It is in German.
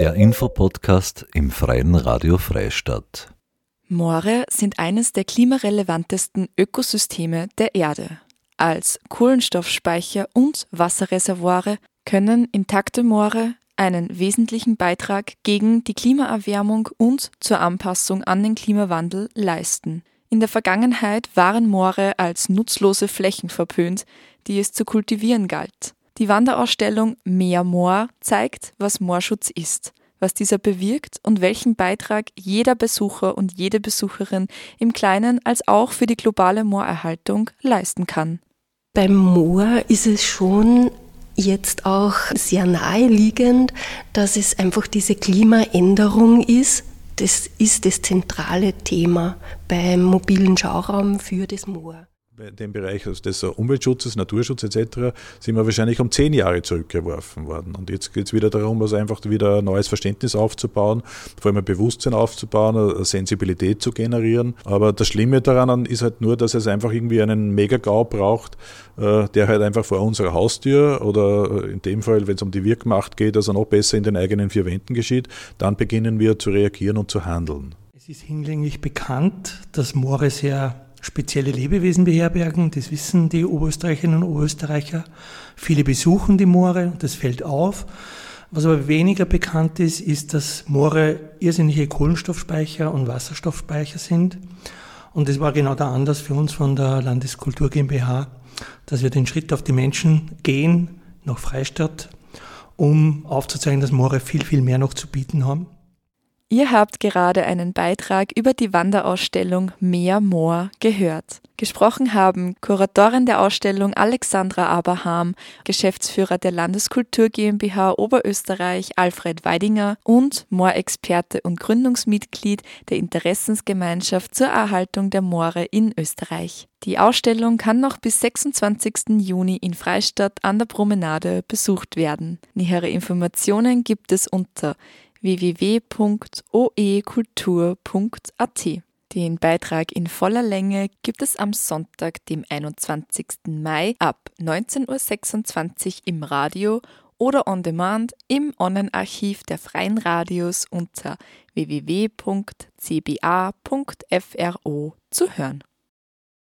Der Infopodcast im Freien Radio Freistadt. Moore sind eines der klimarelevantesten Ökosysteme der Erde. Als Kohlenstoffspeicher und Wasserreservoire können intakte Moore einen wesentlichen Beitrag gegen die Klimaerwärmung und zur Anpassung an den Klimawandel leisten. In der Vergangenheit waren Moore als nutzlose Flächen verpönt, die es zu kultivieren galt. Die Wanderausstellung Meer Moor zeigt, was Moorschutz ist, was dieser bewirkt und welchen Beitrag jeder Besucher und jede Besucherin im Kleinen als auch für die globale Moorerhaltung leisten kann. Beim Moor ist es schon jetzt auch sehr naheliegend, dass es einfach diese Klimaänderung ist. Das ist das zentrale Thema beim mobilen Schauraum für das Moor dem Bereich des Umweltschutzes, Naturschutz etc. sind wir wahrscheinlich um zehn Jahre zurückgeworfen worden. Und jetzt geht es wieder darum, also einfach wieder ein neues Verständnis aufzubauen, vor allem ein Bewusstsein aufzubauen, eine Sensibilität zu generieren. Aber das Schlimme daran ist halt nur, dass es einfach irgendwie einen Megagau braucht, äh, der halt einfach vor unserer Haustür oder in dem Fall, wenn es um die Wirkmacht geht, also noch besser in den eigenen vier Wänden geschieht, dann beginnen wir zu reagieren und zu handeln. Es ist hinlänglich bekannt, dass Moore sehr spezielle Lebewesen beherbergen. Das wissen die Oberösterreicherinnen und Oberösterreicher. Viele besuchen die Moore, das fällt auf. Was aber weniger bekannt ist, ist, dass Moore irrsinnige Kohlenstoffspeicher und Wasserstoffspeicher sind. Und das war genau der Anlass für uns von der Landeskultur GmbH, dass wir den Schritt auf die Menschen gehen, nach Freistadt, um aufzuzeigen, dass Moore viel, viel mehr noch zu bieten haben. Ihr habt gerade einen Beitrag über die Wanderausstellung Meer Moor gehört. Gesprochen haben Kuratorin der Ausstellung Alexandra Abraham, Geschäftsführer der Landeskultur GmbH Oberösterreich Alfred Weidinger und Moorexperte und Gründungsmitglied der Interessensgemeinschaft zur Erhaltung der Moore in Österreich. Die Ausstellung kann noch bis 26. Juni in Freistadt an der Promenade besucht werden. Nähere Informationen gibt es unter www.oekultur.at. Den Beitrag in voller Länge gibt es am Sonntag, dem 21. Mai ab 19.26 Uhr im Radio oder on demand im Online-Archiv der Freien Radios unter www.cba.fro zu hören.